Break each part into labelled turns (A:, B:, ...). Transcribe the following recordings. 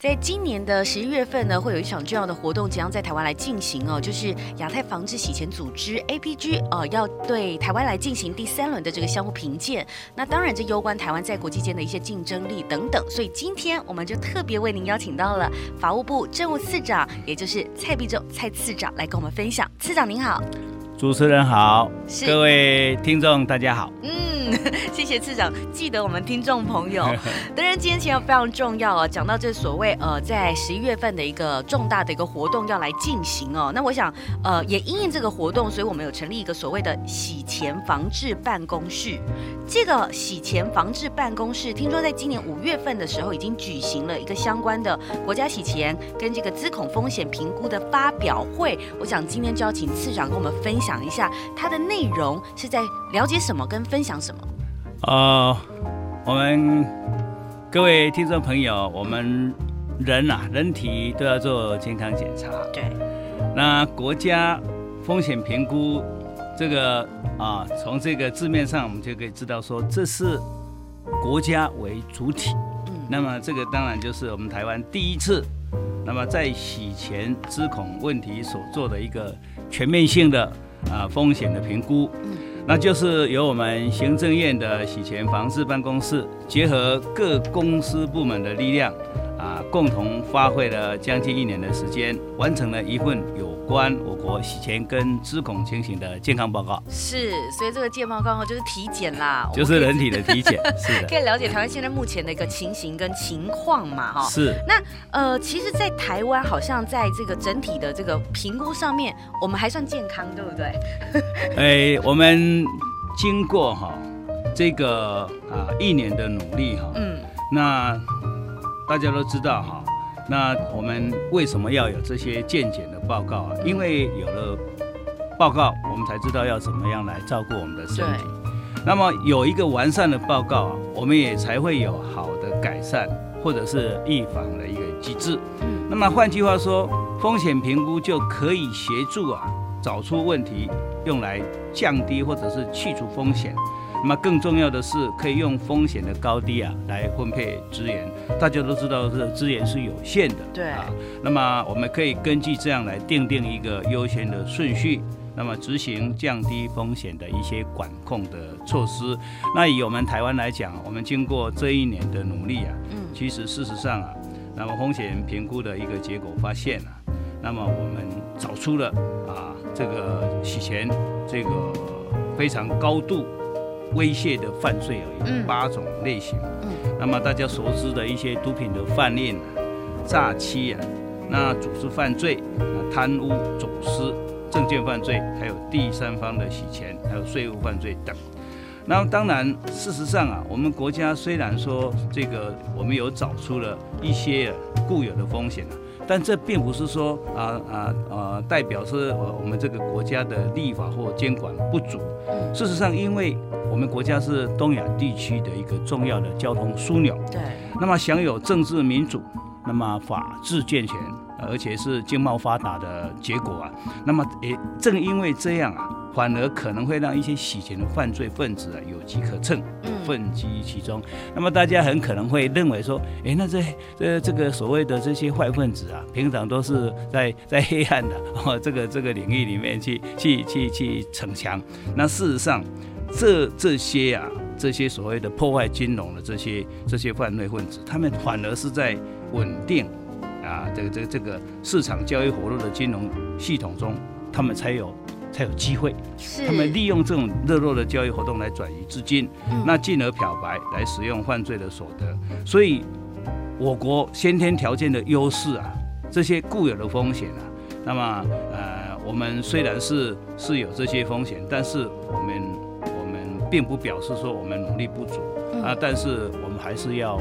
A: 在今年的十一月份呢，会有一场重要的活动即将在台湾来进行哦，就是亚太防治洗钱组织 APG 呃，要对台湾来进行第三轮的这个相互评鉴。那当然，这攸关台湾在国际间的一些竞争力等等。所以今天我们就特别为您邀请到了法务部政务次长，也就是蔡必仲蔡次长来跟我们分享。次长您好。
B: 主持人好，各位听众大家好。
A: 嗯，谢谢次长，记得我们听众朋友。当然，今天其实非常重要哦，讲到这所谓呃，在十一月份的一个重大的一个活动要来进行哦。那我想呃，也因应这个活动，所以我们有成立一个所谓的洗钱防治办公室。这个洗钱防治办公室，听说在今年五月份的时候已经举行了一个相关的国家洗钱跟这个资恐风险评估的发表会。我想今天就要请次长跟我们分享。一下它的内容是在了解什么跟分享什么？
B: 呃，我们各位听众朋友，我们人啊，人体都要做健康检查。
A: 对。
B: 那国家风险评估这个啊，从这个字面上我们就可以知道说，这是国家为主体。嗯。那么这个当然就是我们台湾第一次，那么在洗钱之恐问题所做的一个全面性的。啊，风险的评估，那就是由我们行政院的洗钱防治办公室结合各公司部门的力量。啊，共同花费了将近一年的时间，完成了一份有关我国洗钱跟资恐情形的健康报告。
A: 是，所以这个健康报告就是体检啦，
B: 就是人体的 体检，是的，
A: 可以了解台湾现在目前的一个情形跟情况嘛，哈。
B: 是。
A: 那呃，其实，在台湾好像在这个整体的这个评估上面，我们还算健康，对不对？
B: 哎，我们经过哈这个啊一年的努力哈，嗯，那。大家都知道哈，那我们为什么要有这些健检的报告啊？因为有了报告，我们才知道要怎么样来照顾我们的身体。那么有一个完善的报告啊，我们也才会有好的改善或者是预防的一个机制。那么换句话说，风险评估就可以协助啊，找出问题，用来降低或者是去除风险。那么更重要的是，可以用风险的高低啊来分配资源。大家都知道，这资源是有限的，
A: 对啊。
B: 那么我们可以根据这样来定定一个优先的顺序，那么执行降低风险的一些管控的措施。那以我们台湾来讲，我们经过这一年的努力啊，嗯，其实事实上啊，那么风险评估的一个结果发现啊，那么我们找出了啊这个洗钱这个非常高度。威胁的犯罪有八种类型，嗯，那么大家熟知的一些毒品的贩运、诈欺啊，那组织犯罪、贪污、走私、证券犯罪，还有第三方的洗钱，还有税务犯罪等。那当然，事实上啊，我们国家虽然说这个我们有找出了一些固有的风险啊。但这并不是说啊啊啊，代表是我们这个国家的立法或监管不足。事实上，因为我们国家是东亚地区的一个重要的交通枢纽，对，那么享有政治民主，那么法治健全，而且是经贸发达的结果啊。那么也正因为这样啊。反而可能会让一些洗钱的犯罪分子啊有机可乘，混迹其中。那么大家很可能会认为说，哎，那这这这个所谓的这些坏分子啊，平常都是在在黑暗的哦这个这个领域里面去去去去逞强。那事实上，这这些啊这些所谓的破坏金融的这些这些犯罪分子，他们反而是在稳定啊这个这个这个市场交易活络的金融系统中，他们才有。才有机会，是。他们利用这种热络的交易活动来转移资金，嗯、那进而漂白来使用犯罪的所得。所以，我国先天条件的优势啊，这些固有的风险啊，那么呃，我们虽然是是有这些风险，但是我们我们并不表示说我们努力不足、嗯、啊，但是我们还是要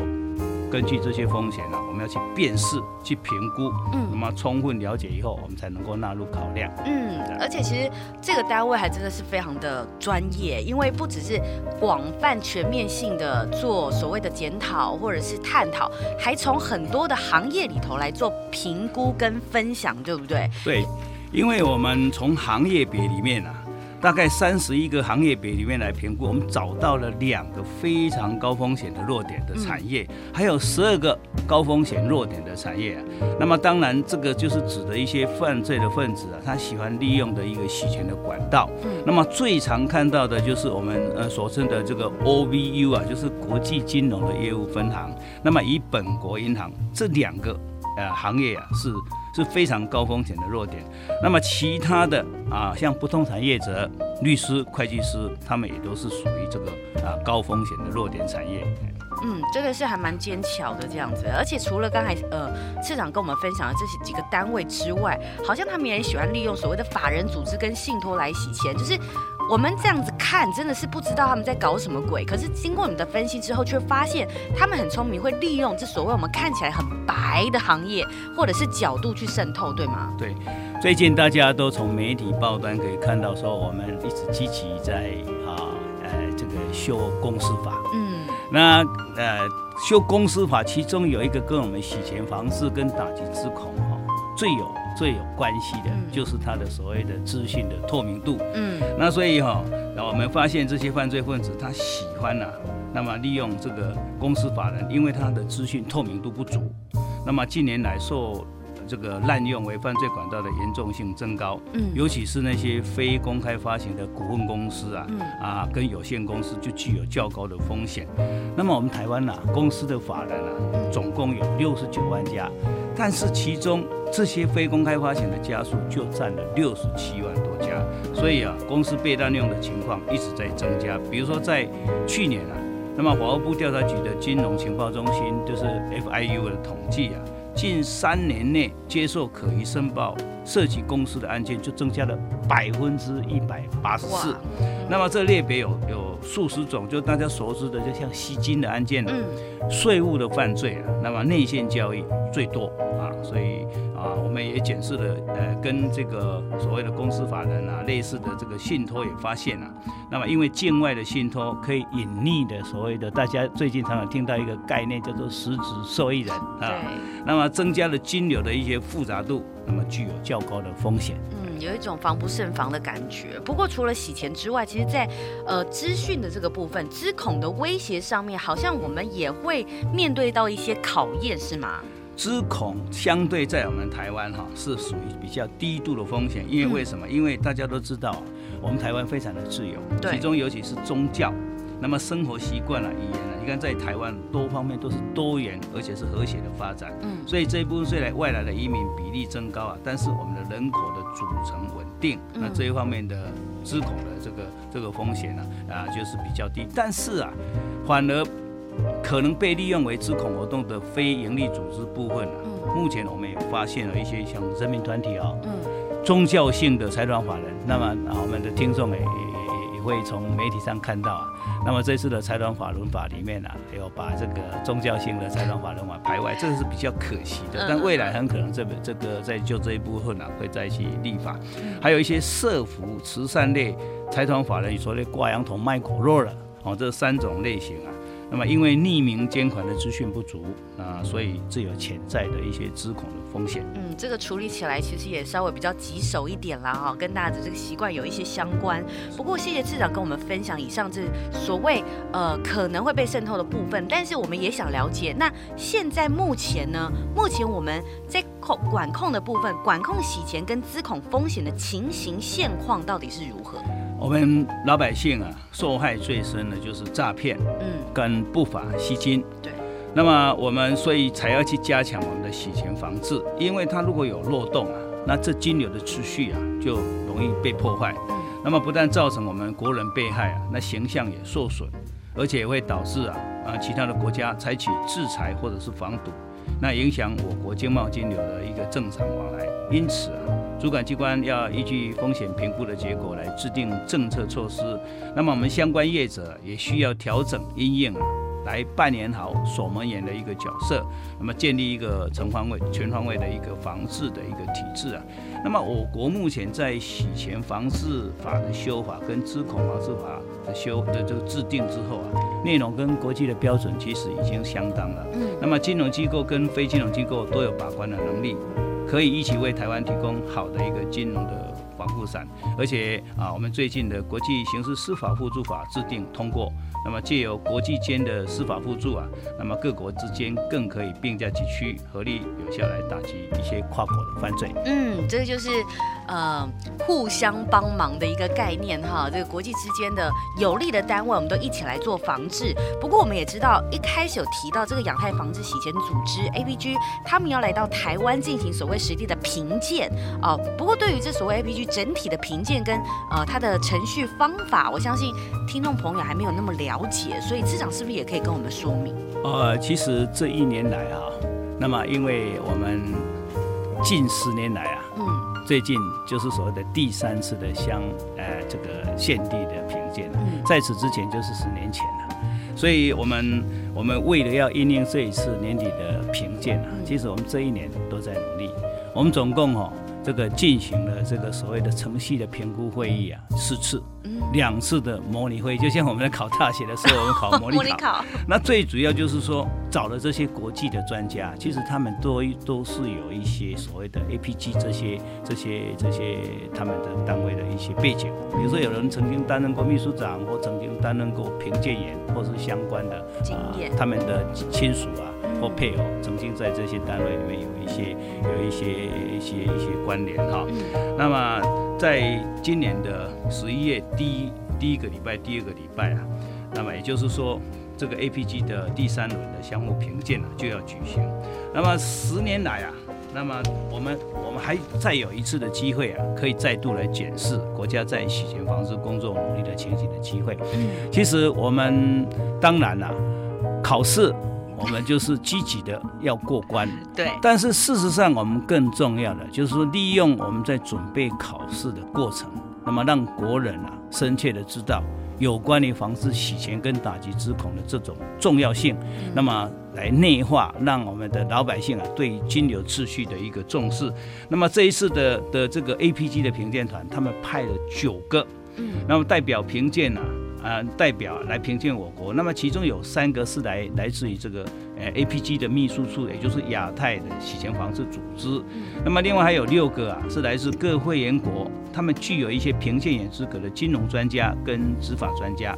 B: 根据这些风险呢，我们要去辨识、去评估，
A: 嗯
B: 那么充分了解以后，我们才能够纳入考量。
A: 嗯，而且其实这个单位还真的是非常的专业，因为不只是广泛全面性的做所谓的检讨或者是探讨，还从很多的行业里头来做评估跟分享，对不对？
B: 对，因为我们从行业别里面啊。大概三十一个行业别里面来评估，我们找到了两个非常高风险的弱点的产业，嗯、还有十二个高风险弱点的产业啊。那么当然，这个就是指的一些犯罪的分子啊，他喜欢利用的一个洗钱的管道。嗯。那么最常看到的就是我们呃所称的这个 OVU 啊，就是国际金融的业务分行。那么以本国银行这两个呃行业啊是。是非常高风险的弱点。那么其他的啊，像不动产业者、律师、会计师，他们也都是属于这个啊高风险的弱点产业。
A: 嗯，这个是还蛮尖巧的这样子。而且除了刚才呃市长跟我们分享的这些几个单位之外，好像他们也喜欢利用所谓的法人组织跟信托来洗钱，就是。我们这样子看，真的是不知道他们在搞什么鬼。可是经过你们的分析之后，却发现他们很聪明，会利用这所谓我们看起来很白的行业或者是角度去渗透，对吗？
B: 对，最近大家都从媒体报端可以看到，说我们一直积极在啊呃这个修公司法。嗯，那呃修公司法，其中有一个跟我们洗钱防治跟打击资恐哈最有。最有关系的就是它的所谓的资讯的透明度。嗯，那所以哈，那我们发现这些犯罪分子他喜欢呐、啊，那么利用这个公司法人，因为他的资讯透明度不足，那么近年来受这个滥用为犯罪管道的严重性增高。嗯，尤其是那些非公开发行的股份公司啊，啊跟有限公司就具有较高的风险。那么我们台湾呐、啊，公司的法人啊，总共有六十九万家。但是其中这些非公开发行的家数就占了六十七万多家，所以啊，公司被滥用的情况一直在增加。比如说在去年啊，那么法务部调查局的金融情报中心就是 FIU 的统计啊，近三年内接受可疑申报涉及公司的案件就增加了百分之一百八十四。那么这类别有有数十种，就大家熟知的，就像吸金的案件啊，税务的犯罪啊，那么内线交易最多。啊，所以啊，我们也检视了，呃，跟这个所谓的公司法人啊类似的这个信托也发现了，啊，那么因为境外的信托可以隐匿的所谓的大家最近常常听到一个概念叫做实质受益人啊，对那么增加了金流的一些复杂度，那么具有较高的风险。
A: 嗯，有一种防不胜防的感觉。不过除了洗钱之外，其实在呃资讯的这个部分，资恐的威胁上面，好像我们也会面对到一些考验，是吗？
B: 资恐相对在我们台湾哈是属于比较低度的风险，因为为什么？因为大家都知道，我们台湾非常的自由，其中尤其是宗教，那么生活习惯啊、语言啊，你看在台湾多方面都是多元而且是和谐的发展，嗯，所以这一部分虽然外来的移民比例增高啊，但是我们的人口的组成稳定，那这一方面的资恐的这个这个风险呢啊就是比较低，但是啊反而。可能被利用为资恐活动的非营利组织部分啊，目前我们也发现了一些像人民团体啊，宗教性的财团法人。那么啊，我们的听众也也也会从媒体上看到啊。那么这次的财团法人法里面啊，有把这个宗教性的财团法人法排外，这个是比较可惜的。但未来很可能这个这个在就这一部分啊，会再一起立法。还有一些社福慈善类财团法人，所谓挂羊头卖狗肉了哦，这三种类型啊。那么，因为匿名捐款的资讯不足啊，所以这有潜在的一些资恐的风险。
A: 嗯，这个处理起来其实也稍微比较棘手一点啦，哈，跟大家的这个习惯有一些相关。不过，谢谢次长跟我们分享以上这所谓呃可能会被渗透的部分，但是我们也想了解，那现在目前呢，目前我们在控管控的部分，管控洗钱跟资恐风险的情形现况到底是如何？
B: 我们老百姓啊，受害最深的就是诈骗，嗯，跟不法吸金。对，那么我们所以才要去加强我们的洗钱防治，因为它如果有漏洞啊，那这金流的秩序啊就容易被破坏。嗯，那么不但造成我们国人被害啊，那形象也受损，而且也会导致啊啊其他的国家采取制裁或者是防堵，那影响我国经贸金流的一个正常往来。因此啊。主管机关要依据风险评估的结果来制定政策措施，那么我们相关业者也需要调整因应啊，来扮演好守门员的一个角色，那么建立一个全方位、全方位的一个防治的一个体制啊。那么我国目前在洗钱防治法的修法跟资恐防治法修的这个制定之后啊，内容跟国际的标准其实已经相当了。嗯。那么金融机构跟非金融机构都有把关的能力，可以一起为台湾提供好的一个金融的。保护伞，而且啊，我们最近的国际刑事司法互助法制定通过，那么借由国际间的司法互助啊，那么各国之间更可以并驾齐驱，合力有效来打击一些跨国的犯罪。
A: 嗯，这个就是呃互相帮忙的一个概念哈，这个国际之间的有利的单位，我们都一起来做防治。不过我们也知道，一开始有提到这个亚太防治洗钱组织 APG，他们要来到台湾进行所谓实地的评鉴哦。不过对于这所谓 APG。整体的评鉴跟呃它的程序方法，我相信听众朋友还没有那么了解，所以次长是不是也可以跟我们说明？
B: 呃，其实这一年来啊，那么因为我们近十年来啊，嗯，最近就是所谓的第三次的乡呃这个县地的评鉴，嗯，在此之前就是十年前了，所以我们我们为了要因应这一次年底的评鉴啊，其实我们这一年都在努力，我们总共哦。这个进行了这个所谓的程序的评估会议啊，四次，两次的模拟会议，就像我们在考大学的时候，我们考模拟考。那最主要就是说，找了这些国际的专家，其实他们都都是有一些所谓的 APG 这些这些这些他们的单位的一些背景，比如说有人曾经担任过秘书长，或曾经担任过评鉴员，或是相关的经验，他们的亲属啊。或配偶曾经在这些单位里面有一些有一些一些一些关联哈，那么在今年的十一月第一第一个礼拜第二个礼拜啊，那么也就是说这个 APG 的第三轮的项目评鉴啊就要举行，那么十年来啊，那么我们我们还再有一次的机会啊，可以再度来检视国家在洗钱防治工作努力的情景的机会。其实我们当然了，考试。我们就是积极的要过关，
A: 对。
B: 但是事实上，我们更重要的就是说，利用我们在准备考试的过程，那么让国人啊深切的知道有关于防治洗钱跟打击之恐的这种重要性，那么来内化，让我们的老百姓啊对金流秩序的一个重视。那么这一次的的这个 APG 的评鉴团，他们派了九个，那么代表评鉴啊。呃，代表来评鉴我国，那么其中有三个是来来自于这个呃 APG 的秘书处，也就是亚太的洗钱防治组织。那么另外还有六个啊，是来自各会员国，他们具有一些评鉴员资格的金融专家跟执法专家。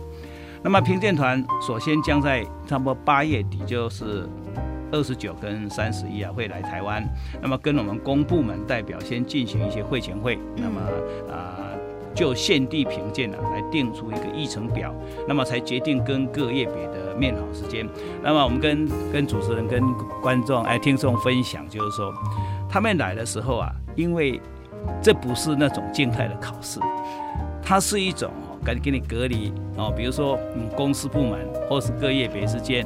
B: 那么评鉴团首先将在差不多八月底，就是二十九跟三十一啊，会来台湾，那么跟我们公部门代表先进行一些会前会，那么啊。呃就现地评鉴啊，来定出一个议程表，那么才决定跟各业别的面好时间。那么我们跟跟主持人、跟观众、哎听众分享，就是说，他们来的时候啊，因为这不是那种静态的考试，它是一种哦，赶紧给你隔离哦，比如说嗯，公司部门或是各业别之间。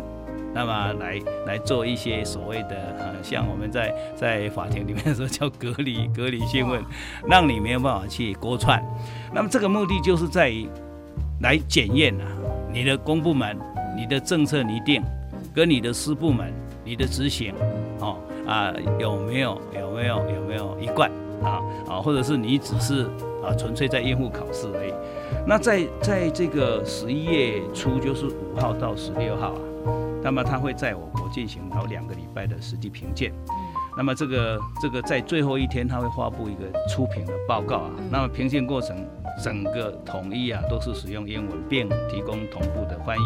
B: 那么来来做一些所谓的呃，像我们在在法庭里面说叫隔离隔离讯问，让你没有办法去勾串。那么这个目的就是在于来检验啊，你的公部门、你的政策拟定，跟你的私部门、你的执行，哦啊有没有有没有有没有一贯啊啊，或者是你只是啊纯粹在应付考试而已。那在在这个十一月初，就是五号到十六号啊。那么他会在我国进行到两个礼拜的实际评鉴，那么这个这个在最后一天他会发布一个初评的报告啊，那么评鉴过程整个统一啊都是使用英文，并提供同步的翻译。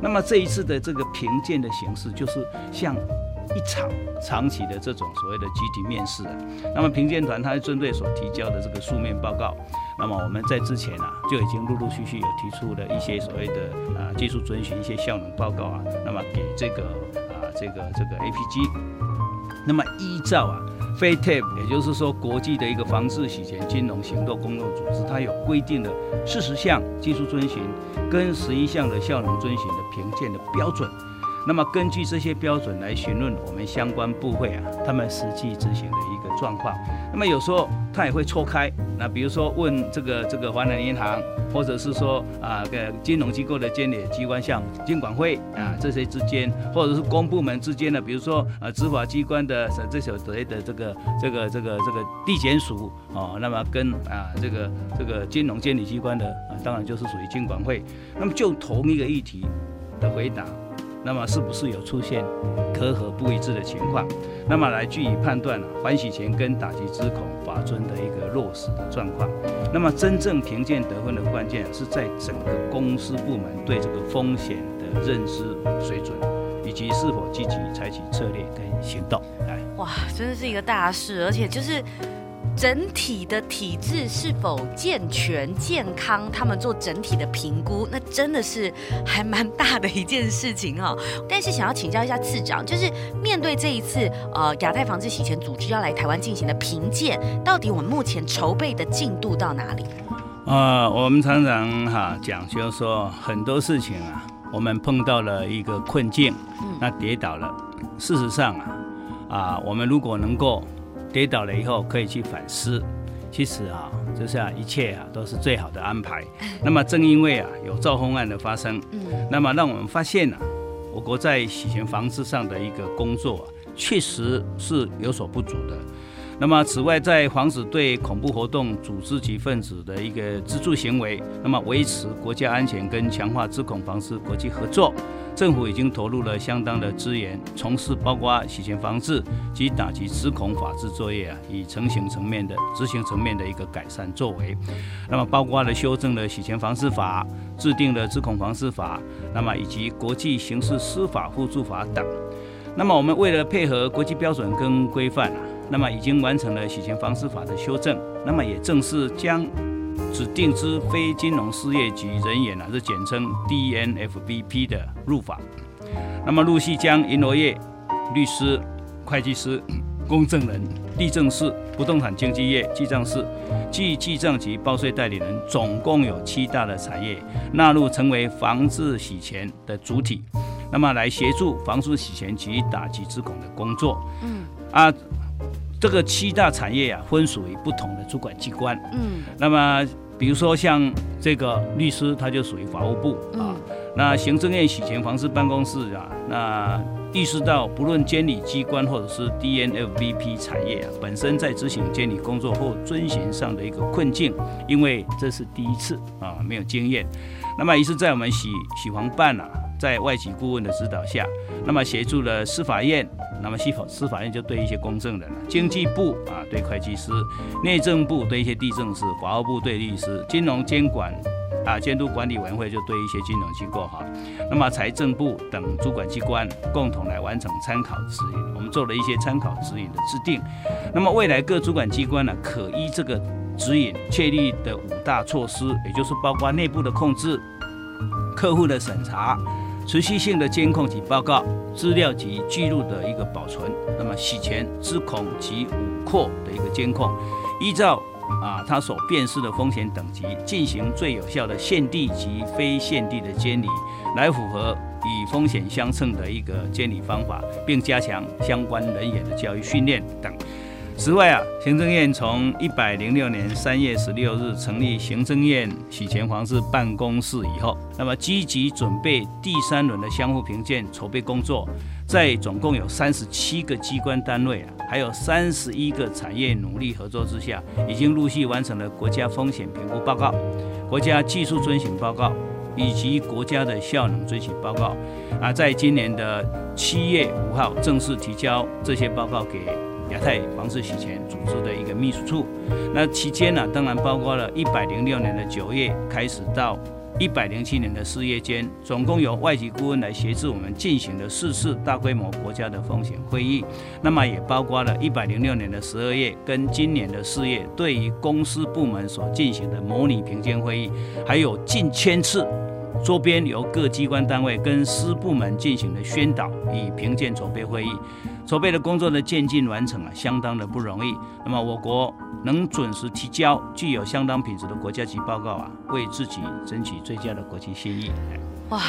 B: 那么这一次的这个评鉴的形式就是像一场长期的这种所谓的集体面试啊，那么评鉴团他是针对所提交的这个书面报告。那么我们在之前啊，就已经陆陆续续有提出了一些所谓的啊技术遵循一些效能报告啊，那么给这个啊这个这个 APG，那么依照啊 FATF，也就是说国际的一个防治洗钱金融行动工作组织，它有规定的四十项技术遵循跟十一项的效能遵循的评鉴的标准。那么根据这些标准来询问我们相关部会啊，他们实际执行的一个状况。那么有时候他也会错开，那比如说问这个这个华南银行，或者是说啊个金融机构的监理机关，像监管会啊这些之间，或者是公部门之间的，比如说啊执法机关的这所谓的这个这个这个这个地检署哦，那么跟啊这个这个金融监理机关的啊，当然就是属于监管会。那么就同一个议题的回答。那么是不是有出现隔阂不一致的情况？那么来据以判断啊，反洗钱跟打击之恐法尊的一个落实的状况。那么真正评鉴得分的关键是在整个公司部门对这个风险的认知水准，以及是否积极采取策略跟行动。来，
A: 哇，真的是一个大事，而且就是。整体的体制是否健全健康？他们做整体的评估，那真的是还蛮大的一件事情哈。但是想要请教一下次长，就是面对这一次呃亚太防治洗钱组织要来台湾进行的评鉴，到底我们目前筹备的进度到哪里？
B: 呃，我们常常哈讲，就是说很多事情啊，我们碰到了一个困境，嗯那跌倒了。事实上啊，啊，我们如果能够。跌倒了以后可以去反思，其实啊，就是啊，一切啊都是最好的安排。那么正因为啊有造风案的发生，嗯，那么让我们发现呢、啊，我国在洗钱防治上的一个工作啊，确实是有所不足的。那么此外，在防止对恐怖活动组织及分子的一个资助行为，那么维持国家安全跟强化资恐防治国际合作。政府已经投入了相当的资源，从事包括洗钱防治及打击资恐法制作业啊，以成型层面的执行层面的一个改善作为。那么包括了修正了洗钱防治法，制定了资恐防治法，那么以及国际刑事司法互助法等。那么我们为了配合国际标准跟规范啊，那么已经完成了洗钱防治法的修正，那么也正式将。指定之非金融事业及人员啊，是简称 DNFBP 的入法。那么陆续将银行业、律师、会计师、公证人、地政士、不动产经纪业、记账士、记记账及报税代理人，总共有七大的产业纳入成为防治洗钱的主体。那么来协助防治洗钱及打击之恐的工作。嗯啊。这个七大产业啊，分属于不同的主管机关。嗯，那么比如说像这个律师，他就属于法务部啊。嗯、那行政院洗钱防治办公室啊，那意识到不论监理机关或者是 DNFVP 产业啊，本身在执行监理工作或遵循上的一个困境，因为这是第一次啊，没有经验。那么于是，在我们洗洗房办啊，在外籍顾问的指导下，那么协助了司法院。那么司法司法院就对一些公证人，经济部啊对会计师，内政部对一些地政师，法务部对律师，金融监管啊监督管理委员会就对一些金融机构哈，那么财政部等主管机关共同来完成参考指引，我们做了一些参考指引的制定。那么未来各主管机关呢，可依这个指引确立的五大措施，也就是包括内部的控制、客户的审查。持续性的监控及报告资料及记录的一个保存，那么洗钱、自恐及五扩的一个监控，依照啊它所辨识的风险等级，进行最有效的限地及非限地的监理，来符合与风险相称的一个监理方法，并加强相关人员的教育训练等。此外啊，行政院从一百零六年三月十六日成立行政院洗钱防治办公室以后，那么积极准备第三轮的相互评鉴筹备工作，在总共有三十七个机关单位啊，还有三十一个产业努力合作之下，已经陆续完成了国家风险评估报告、国家技术遵循报告以及国家的效能追求报告啊，在今年的七月五号正式提交这些报告给。亚太防治洗钱组织的一个秘书处，那期间呢，当然包括了一百零六年的九月开始到一百零七年的四月间，总共由外籍顾问来协助我们进行的四次大规模国家的风险会议。那么也包括了一百零六年的十二月跟今年的四月，对于公司部门所进行的模拟评鉴会议，还有近千次周边由各机关单位跟私部门进行的宣导与评鉴筹备会议。筹备的工作的渐进完成啊，相当的不容易。那么我国能准时提交具有相当品质的国家级报告啊，为自己争取最佳的国际信誉。
A: 哇，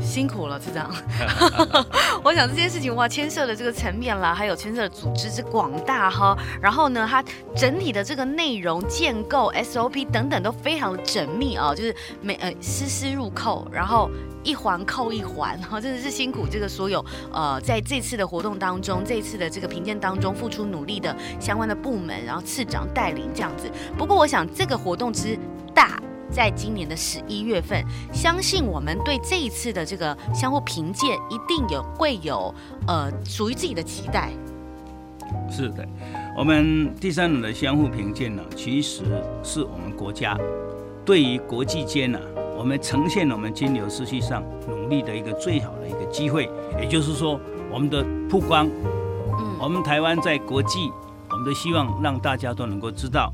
A: 辛苦了，次长。我想这件事情哇，牵涉的这个层面啦，还有牵涉的组织之广大哈。然后呢，它整体的这个内容建构、SOP 等等都非常的缜密啊，就是每呃丝丝入扣，然后一环扣一环，哈，真的是辛苦这个所有呃在这次的活动当中，这次的这个评鉴当中付出努力的相关的部门，然后次长带领这样子。不过我想这个活动之大。在今年的十一月份，相信我们对这一次的这个相互评鉴一定有会有呃属于自己的期待。
B: 是的，我们第三轮的相互评鉴呢，其实是我们国家对于国际间呢，我们呈现我们金牛世系上努力的一个最好的一个机会。也就是说，我们的曝光，嗯，我们台湾在国际，我们都希望让大家都能够知道。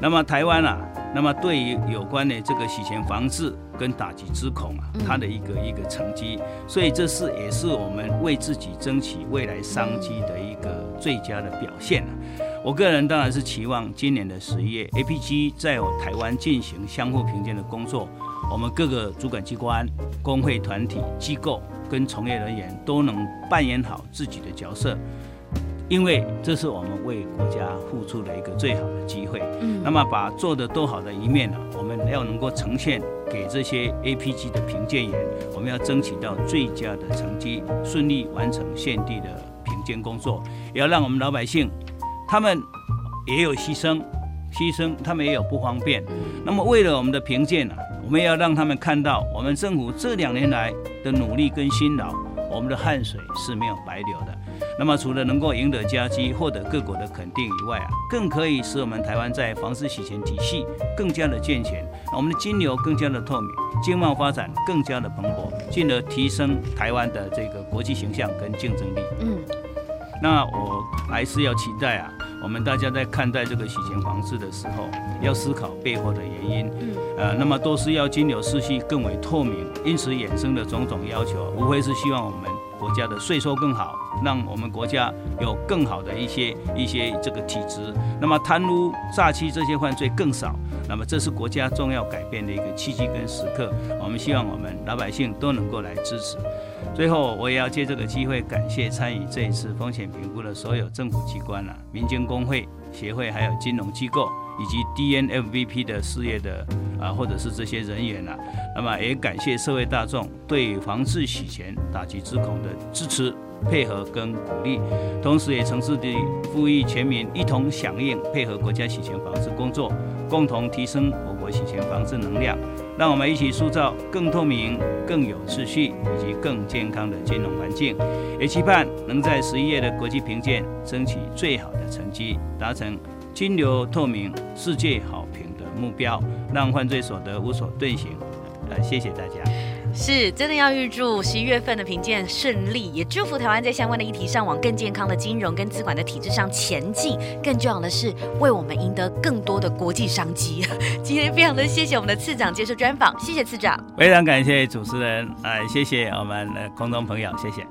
B: 那么台湾啊。那么对于有关的这个洗钱防治跟打击之恐啊，它的一个一个成绩，所以这是也是我们为自己争取未来商机的一个最佳的表现啊。我个人当然是期望今年的十一月，APG 在我台湾进行相互评鉴的工作，我们各个主管机关、工会团体、机构跟从业人员都能扮演好自己的角色。因为这是我们为国家付出的一个最好的机会。嗯，那么把做的都好的一面呢，我们要能够呈现给这些 APG 的评鉴员，我们要争取到最佳的成绩，顺利完成现地的评鉴工作，也要让我们老百姓，他们也有牺牲，牺牲他们也有不方便。那么为了我们的评鉴呢，我们要让他们看到我们政府这两年来的努力跟辛劳，我们的汗水是没有白流的。那么，除了能够赢得佳绩、获得各国的肯定以外啊，更可以使我们台湾在防治洗钱体系更加的健全，我们的金流更加的透明，经贸发展更加的蓬勃，进而提升台湾的这个国际形象跟竞争力。嗯，那我还是要期待啊，我们大家在看待这个洗钱方式的时候，要思考背后的原因。嗯，呃，那么都是要金流世系更为透明，因此衍生的种种要求，无非是希望我们国家的税收更好。让我们国家有更好的一些一些这个体制，那么贪污、诈欺这些犯罪更少，那么这是国家重要改变的一个契机跟时刻。我们希望我们老百姓都能够来支持。最后，我也要借这个机会感谢参与这一次风险评估的所有政府机关啊、民间工会、协会，还有金融机构以及 DNFVP 的事业的啊，或者是这些人员啊。那么也感谢社会大众对防治洗钱、打击之恐的支持。配合跟鼓励，同时也诚挚地呼吁全民一同响应，配合国家洗钱防治工作，共同提升我国洗钱防治能量。让我们一起塑造更透明、更有秩序以及更健康的金融环境。也期盼能在十一月的国际评鉴争取最好的成绩，达成金流透明、世界好评的目标，让犯罪所得无所遁形。呃，谢谢大家。
A: 是真的要预祝十一月份的评鉴顺利，也祝福台湾在相关的议题上往更健康的金融跟资管的体制上前进。更重要的是，为我们赢得更多的国际商机。今天非常的谢谢我们的次长接受专访，谢谢次长。
B: 非常感谢主持人，哎，谢谢我们的空中朋友，谢谢。